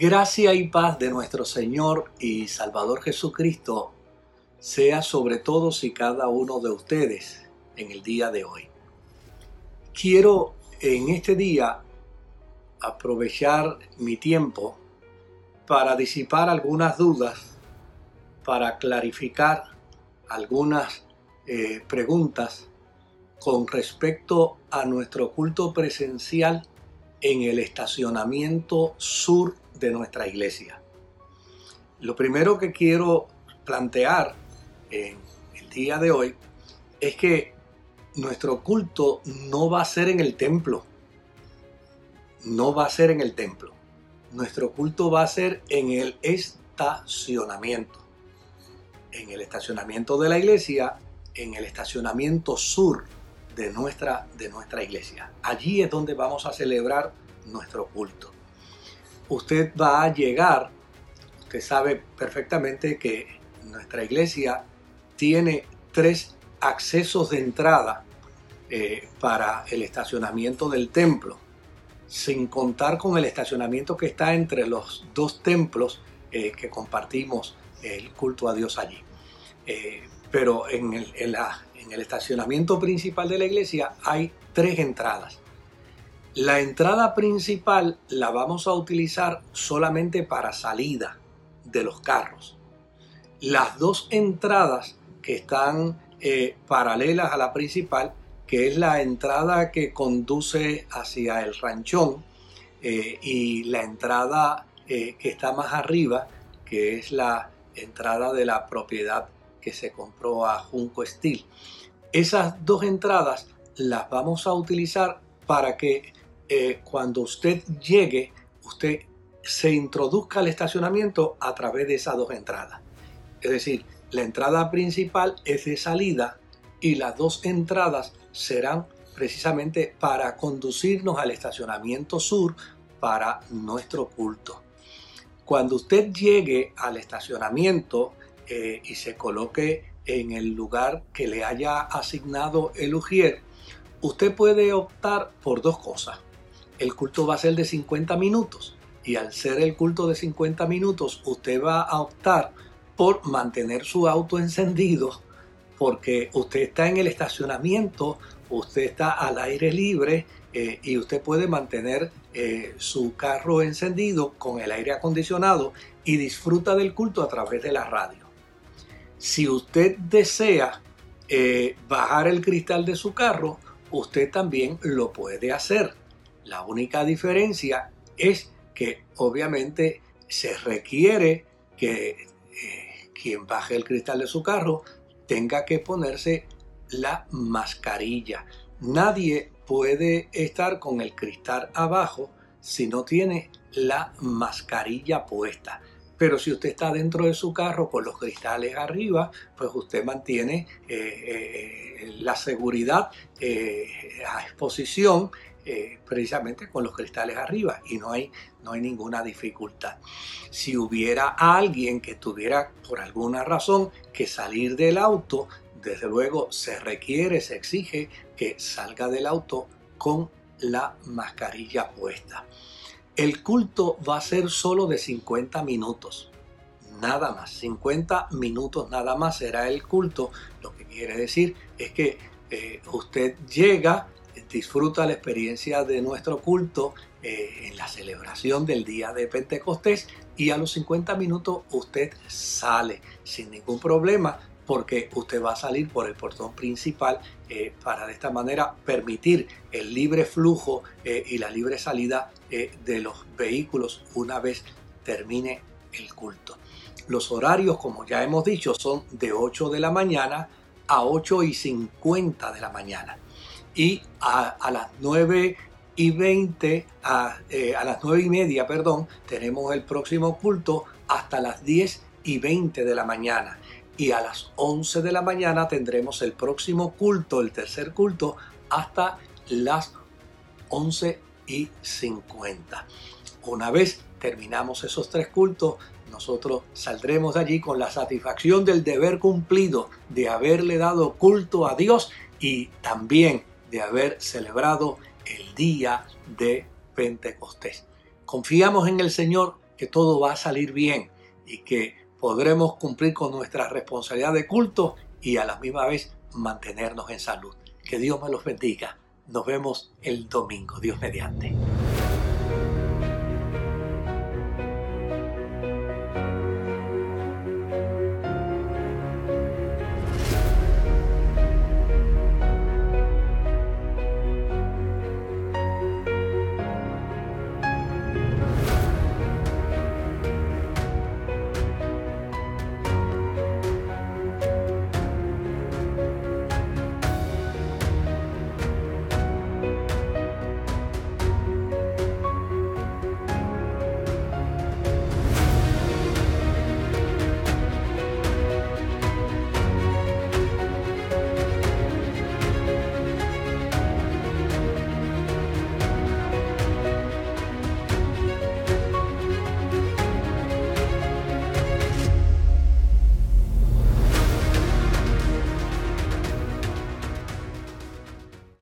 Gracia y paz de nuestro Señor y Salvador Jesucristo sea sobre todos y cada uno de ustedes en el día de hoy. Quiero en este día aprovechar mi tiempo para disipar algunas dudas, para clarificar algunas eh, preguntas con respecto a nuestro culto presencial en el estacionamiento sur de nuestra iglesia. Lo primero que quiero plantear en el día de hoy es que nuestro culto no va a ser en el templo. No va a ser en el templo. Nuestro culto va a ser en el estacionamiento. En el estacionamiento de la iglesia, en el estacionamiento sur de nuestra, de nuestra iglesia. Allí es donde vamos a celebrar nuestro culto usted va a llegar, usted sabe perfectamente que nuestra iglesia tiene tres accesos de entrada eh, para el estacionamiento del templo, sin contar con el estacionamiento que está entre los dos templos eh, que compartimos el culto a Dios allí. Eh, pero en el estacionamiento principal de la iglesia hay tres entradas. La entrada principal la vamos a utilizar solamente para salida de los carros. Las dos entradas que están eh, paralelas a la principal, que es la entrada que conduce hacia el ranchón eh, y la entrada eh, que está más arriba, que es la entrada de la propiedad que se compró a Junco Steel. Esas dos entradas las vamos a utilizar para que eh, cuando usted llegue, usted se introduzca al estacionamiento a través de esas dos entradas. Es decir, la entrada principal es de salida y las dos entradas serán precisamente para conducirnos al estacionamiento sur para nuestro culto. Cuando usted llegue al estacionamiento eh, y se coloque en el lugar que le haya asignado el ujier, usted puede optar por dos cosas el culto va a ser de 50 minutos. Y al ser el culto de 50 minutos, usted va a optar por mantener su auto encendido porque usted está en el estacionamiento, usted está al aire libre eh, y usted puede mantener eh, su carro encendido con el aire acondicionado y disfruta del culto a través de la radio. Si usted desea eh, bajar el cristal de su carro, usted también lo puede hacer. La única diferencia es que obviamente se requiere que eh, quien baje el cristal de su carro tenga que ponerse la mascarilla. Nadie puede estar con el cristal abajo si no tiene la mascarilla puesta. Pero si usted está dentro de su carro con los cristales arriba, pues usted mantiene eh, eh, la seguridad a exposición eh, precisamente con los cristales arriba y no hay, no hay ninguna dificultad. Si hubiera alguien que tuviera por alguna razón que salir del auto, desde luego se requiere, se exige que salga del auto con la mascarilla puesta. El culto va a ser solo de 50 minutos. Nada más, 50 minutos nada más será el culto. Lo que quiere decir es que eh, usted llega, disfruta la experiencia de nuestro culto eh, en la celebración del día de Pentecostés y a los 50 minutos usted sale sin ningún problema porque usted va a salir por el portón principal eh, para de esta manera permitir el libre flujo eh, y la libre salida de los vehículos una vez termine el culto. Los horarios, como ya hemos dicho, son de 8 de la mañana a 8 y 50 de la mañana y a, las 9 y 20, eh, a, las 9 y media, perdón, tenemos el próximo culto hasta las 10 y 20 de la mañana. Y a las 11 de la mañana tendremos el próximo culto, el tercer culto, hasta las 11 y 50. Una vez terminamos esos tres cultos, nosotros saldremos de allí con la satisfacción del deber cumplido de haberle dado culto a Dios y también de haber celebrado el día de Pentecostés. Confiamos en el Señor que todo va a salir bien y que podremos cumplir con nuestra responsabilidad de culto y a la misma vez mantenernos en salud. Que Dios me los bendiga. Nos vemos el domingo, Dios mediante.